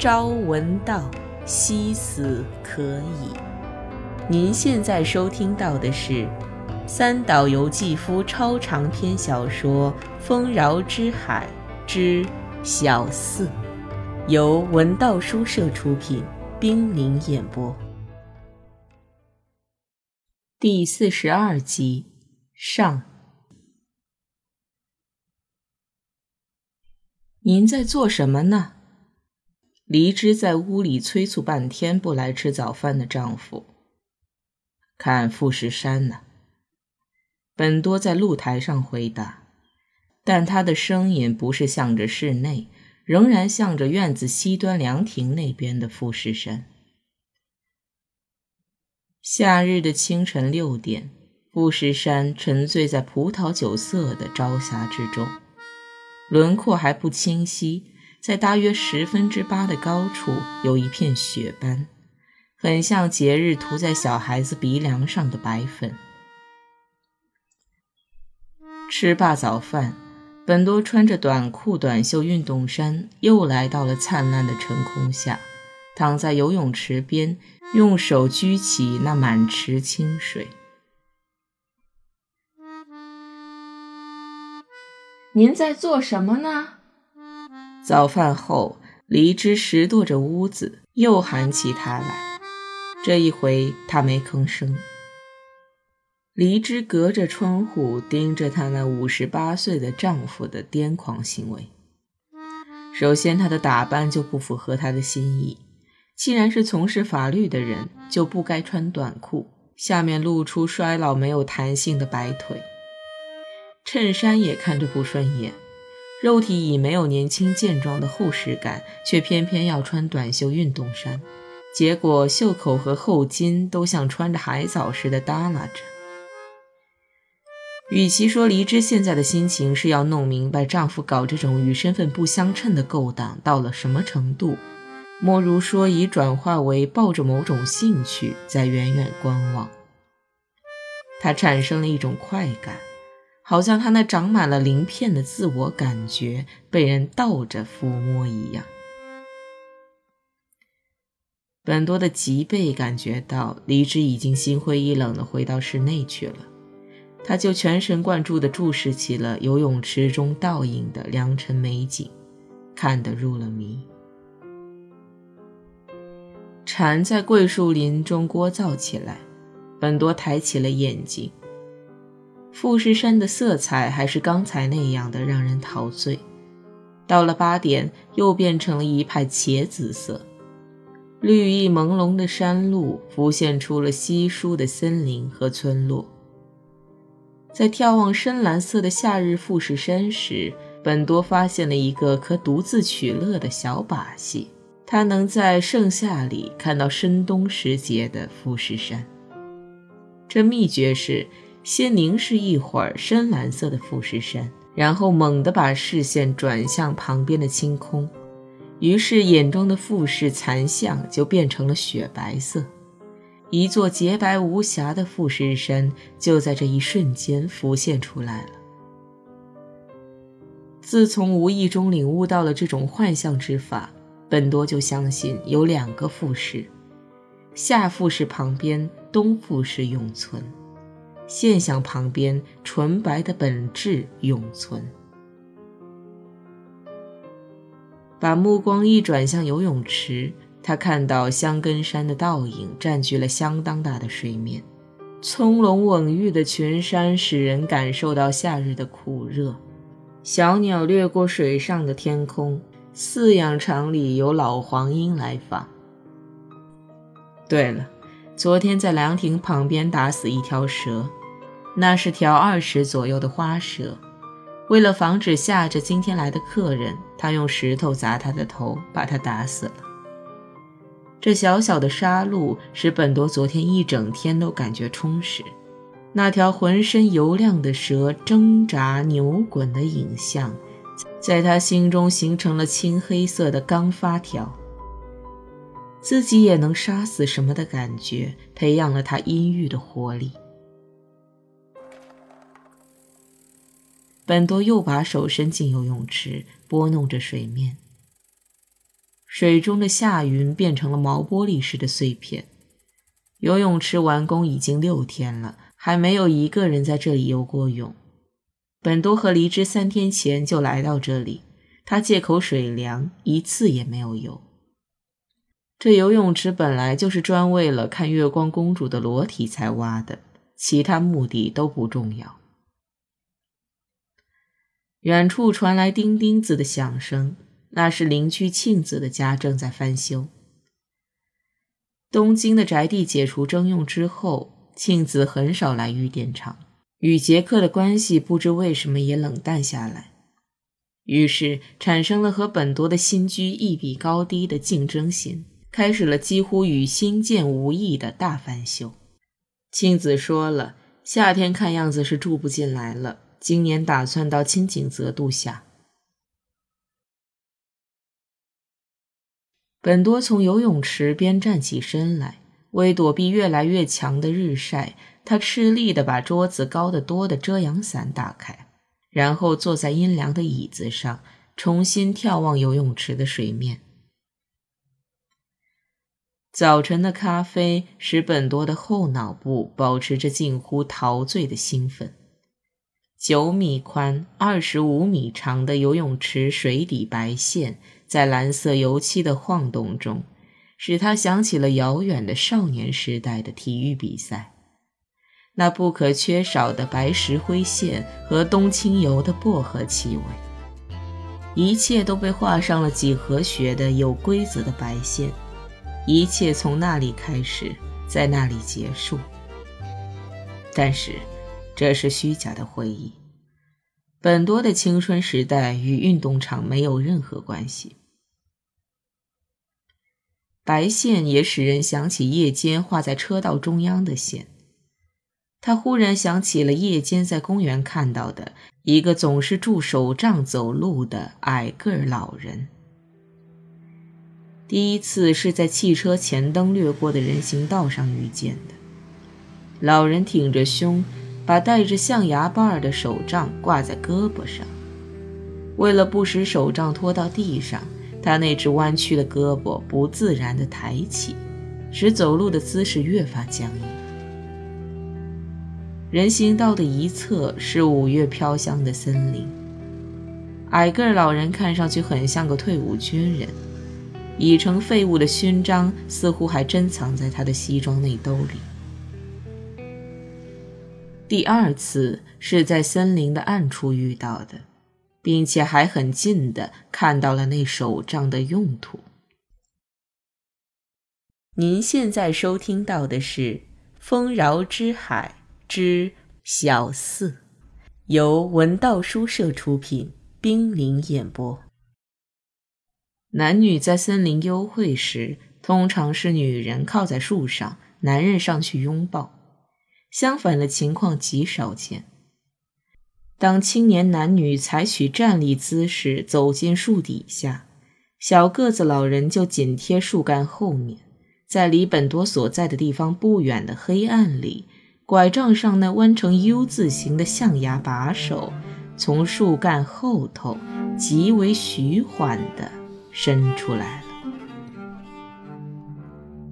朝闻道，夕死可矣。您现在收听到的是三岛由纪夫超长篇小说《丰饶之海之小四》，由文道书社出品，冰凌演播。第四十二集上。您在做什么呢？黎枝在屋里催促半天不来吃早饭的丈夫，看富士山呢。本多在露台上回答，但他的声音不是向着室内，仍然向着院子西端凉亭那边的富士山。夏日的清晨六点，富士山沉醉在葡萄酒色的朝霞之中，轮廓还不清晰。在大约十分之八的高处，有一片雪斑，很像节日涂在小孩子鼻梁上的白粉。吃罢早饭，本多穿着短裤、短袖运动衫，又来到了灿烂的晨空下，躺在游泳池边，用手掬起那满池清水。您在做什么呢？早饭后，黎枝拾掇着屋子，又喊起他来。这一回，他没吭声。黎枝隔着窗户盯着她那五十八岁的丈夫的癫狂行为。首先，他的打扮就不符合他的心意。既然是从事法律的人，就不该穿短裤，下面露出衰老没有弹性的白腿。衬衫也看着不顺眼。肉体已没有年轻健壮的厚实感，却偏偏要穿短袖运动衫，结果袖口和后襟都像穿着海藻似的耷拉着。与其说黎枝现在的心情是要弄明白丈夫搞这种与身份不相称的勾当到了什么程度，莫如说已转化为抱着某种兴趣在远远观望。她产生了一种快感。好像他那长满了鳞片的自我感觉被人倒着抚摸一样。本多的脊背感觉到黎枝已经心灰意冷地回到室内去了，他就全神贯注地注视起了游泳池中倒影的良辰美景，看得入了迷。蝉在桂树林中聒噪起来，本多抬起了眼睛。富士山的色彩还是刚才那样的让人陶醉，到了八点又变成了一派茄子色，绿意朦胧的山路浮现出了稀疏的森林和村落。在眺望深蓝色的夏日富士山时，本多发现了一个可独自取乐的小把戏，他能在盛夏里看到深冬时节的富士山。这秘诀是。先凝视一会儿深蓝色的富士山，然后猛地把视线转向旁边的青空，于是眼中的富士残像就变成了雪白色，一座洁白无瑕的富士山就在这一瞬间浮现出来了。自从无意中领悟到了这种幻象之法，本多就相信有两个富士：夏富士旁边，东富士永存。现象旁边纯白的本质永存。把目光一转向游泳池，他看到香根山的倒影占据了相当大的水面，葱茏蓊郁的群山使人感受到夏日的酷热。小鸟掠过水上的天空，饲养场里有老黄莺来访。对了，昨天在凉亭旁边打死一条蛇。那是条二十左右的花蛇，为了防止吓着今天来的客人，他用石头砸他的头，把他打死了。这小小的杀戮使本多昨天一整天都感觉充实。那条浑身油亮的蛇挣扎扭滚的影像，在他心中形成了青黑色的钢发条。自己也能杀死什么的感觉，培养了他阴郁的活力。本多又把手伸进游泳池，拨弄着水面。水中的夏云变成了毛玻璃似的碎片。游泳池完工已经六天了，还没有一个人在这里游过泳。本多和黎之三天前就来到这里，他借口水凉，一次也没有游。这游泳池本来就是专为了看月光公主的裸体才挖的，其他目的都不重要。远处传来叮叮子的响声，那是邻居庆子的家正在翻修。东京的宅地解除征用之后，庆子很少来玉电厂，与杰克的关系不知为什么也冷淡下来，于是产生了和本多的新居一比高低的竞争心，开始了几乎与新建无异的大翻修。庆子说了，夏天看样子是住不进来了。今年打算到青井泽度夏。本多从游泳池边站起身来，为躲避越来越强的日晒，他吃力地把桌子高得多的遮阳伞打开，然后坐在阴凉的椅子上，重新眺望游泳池的水面。早晨的咖啡使本多的后脑部保持着近乎陶醉的兴奋。九米宽、二十五米长的游泳池水底白线，在蓝色油漆的晃动中，使他想起了遥远的少年时代的体育比赛。那不可缺少的白石灰线和冬青油的薄荷气味，一切都被画上了几何学的有规则的白线。一切从那里开始，在那里结束。但是。这是虚假的回忆。本多的青春时代与运动场没有任何关系。白线也使人想起夜间画在车道中央的线。他忽然想起了夜间在公园看到的一个总是拄手杖走路的矮个儿老人。第一次是在汽车前灯掠过的人行道上遇见的。老人挺着胸。把带着象牙把儿的手杖挂在胳膊上，为了不使手杖拖到地上，他那只弯曲的胳膊不自然地抬起，使走路的姿势越发僵硬。人行道的一侧是五月飘香的森林。矮个儿老人看上去很像个退伍军人，已成废物的勋章似乎还珍藏在他的西装内兜里。第二次是在森林的暗处遇到的，并且还很近的看到了那手杖的用途。您现在收听到的是《丰饶之海之小四》，由文道书社出品，冰凌演播。男女在森林幽会时，通常是女人靠在树上，男人上去拥抱。相反的情况极少见。当青年男女采取站立姿势走进树底下，小个子老人就紧贴树干后面，在离本多所在的地方不远的黑暗里，拐杖上那弯成 U 字形的象牙把手从树干后头极为徐缓地伸出来了。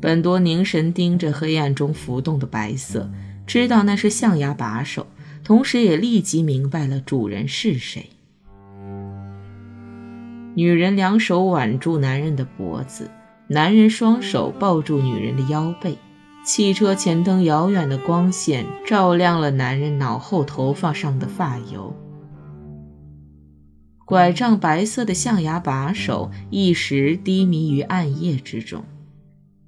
本多凝神盯着黑暗中浮动的白色。知道那是象牙把手，同时也立即明白了主人是谁。女人两手挽住男人的脖子，男人双手抱住女人的腰背。汽车前灯遥远的光线照亮了男人脑后头发上的发油。拐杖白色的象牙把手一时低迷于暗夜之中。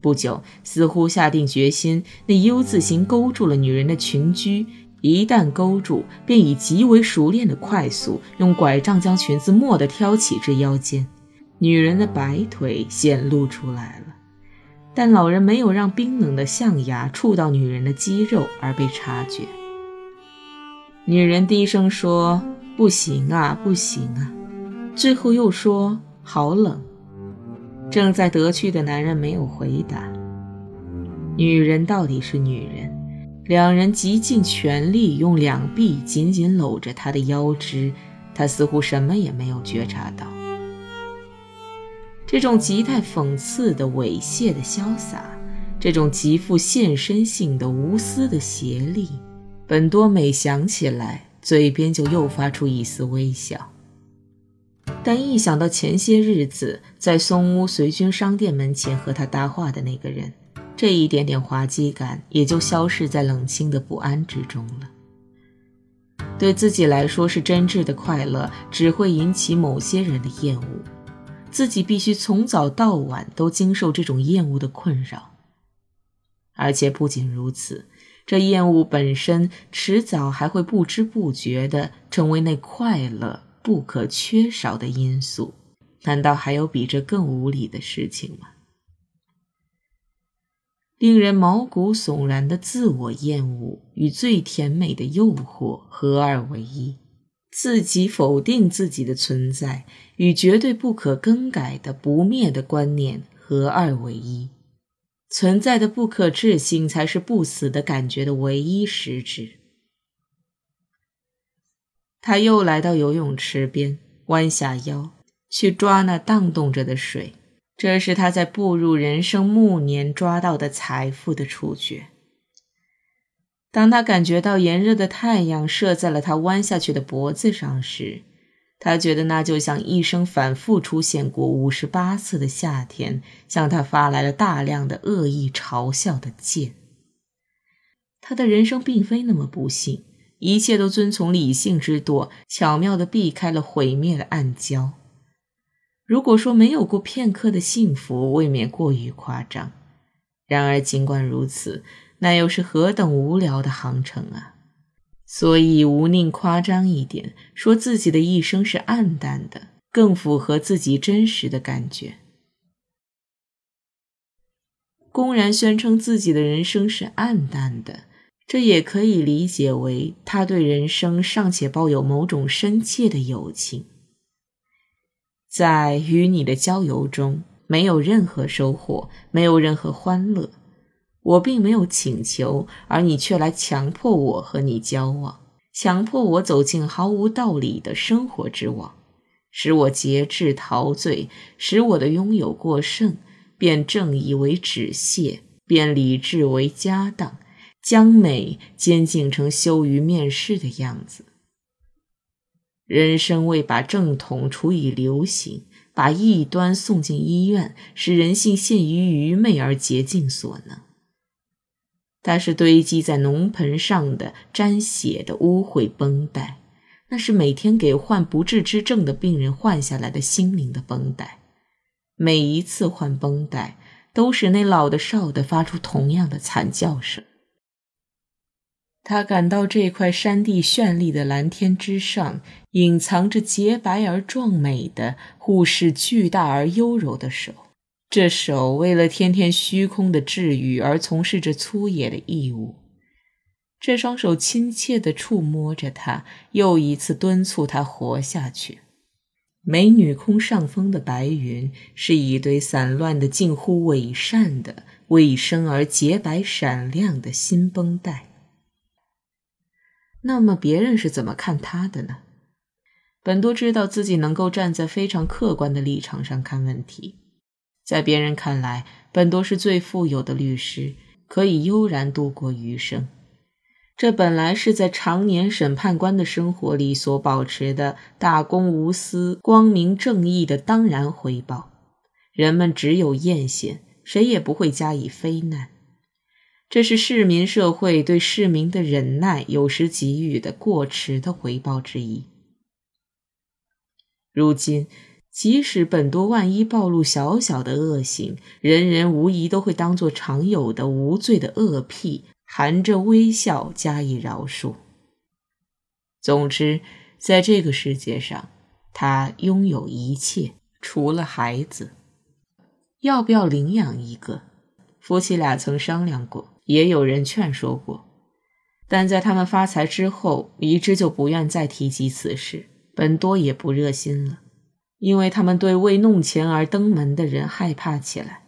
不久，似乎下定决心，那 U 字形勾住了女人的裙裾。一旦勾住，便以极为熟练的快速，用拐杖将裙子蓦地挑起至腰间。女人的白腿显露出来了，但老人没有让冰冷的象牙触到女人的肌肉而被察觉。女人低声说：“不行啊，不行啊！”最后又说：“好冷。”正在得去的男人没有回答。女人到底是女人，两人极尽全力，用两臂紧紧搂着她的腰肢，她似乎什么也没有觉察到。这种极带讽刺的猥亵的潇洒，这种极富献身性的无私的邪力，本多美想起来，嘴边就又发出一丝微笑。但一想到前些日子在松屋随军商店门前和他搭话的那个人，这一点点滑稽感也就消失在冷清的不安之中了。对自己来说是真挚的快乐，只会引起某些人的厌恶。自己必须从早到晚都经受这种厌恶的困扰，而且不仅如此，这厌恶本身迟早还会不知不觉地成为那快乐不可缺少的因素。难道还有比这更无理的事情吗？令人毛骨悚然的自我厌恶与最甜美的诱惑合二为一。自己否定自己的存在，与绝对不可更改的不灭的观念合二为一，存在的不可置信才是不死的感觉的唯一实质。他又来到游泳池边，弯下腰去抓那荡动着的水，这是他在步入人生暮年抓到的财富的触觉。当他感觉到炎热的太阳射在了他弯下去的脖子上时，他觉得那就像一生反复出现过五十八次的夏天向他发来了大量的恶意嘲笑的箭。他的人生并非那么不幸，一切都遵从理性之舵，巧妙地避开了毁灭的暗礁。如果说没有过片刻的幸福，未免过于夸张。然而，尽管如此。那又是何等无聊的航程啊！所以无宁夸张一点，说自己的一生是暗淡的，更符合自己真实的感觉。公然宣称自己的人生是暗淡的，这也可以理解为他对人生尚且抱有某种深切的友情。在与你的交游中，没有任何收获，没有任何欢乐。我并没有请求，而你却来强迫我和你交往，强迫我走进毫无道理的生活之网，使我节制陶醉，使我的拥有过剩，变正义为止谢，变理智为家当，将美监禁成羞于面世的样子。人生为把正统处以流行，把异端送进医院，使人性陷于愚昧而竭尽所能。它是堆积在农盆上的沾血的污秽绷带，那是每天给患不治之症的病人换下来的心灵的绷带。每一次换绷带，都使那老的少的发出同样的惨叫声。他感到这块山地绚丽的蓝天之上，隐藏着洁白而壮美的、忽视巨大而优柔的手。这手为了天天虚空的治愈而从事着粗野的义务，这双手亲切地触摸着他，又一次敦促他活下去。美女空上风的白云是一堆散乱的、近乎伪善的、卫生而洁白闪亮的新绷带。那么别人是怎么看他的呢？本多知道自己能够站在非常客观的立场上看问题。在别人看来，本多是最富有的律师，可以悠然度过余生。这本来是在常年审判官的生活里所保持的大公无私、光明正义的当然回报。人们只有艳羡，谁也不会加以非难。这是市民社会对市民的忍耐有时给予的过迟的回报之一。如今。即使本多万一暴露小小的恶行，人人无疑都会当作常有的无罪的恶癖，含着微笑加以饶恕。总之，在这个世界上，他拥有一切，除了孩子。要不要领养一个？夫妻俩曾商量过，也有人劝说过，但在他们发财之后，一直就不愿再提及此事。本多也不热心了。因为他们对为弄钱而登门的人害怕起来。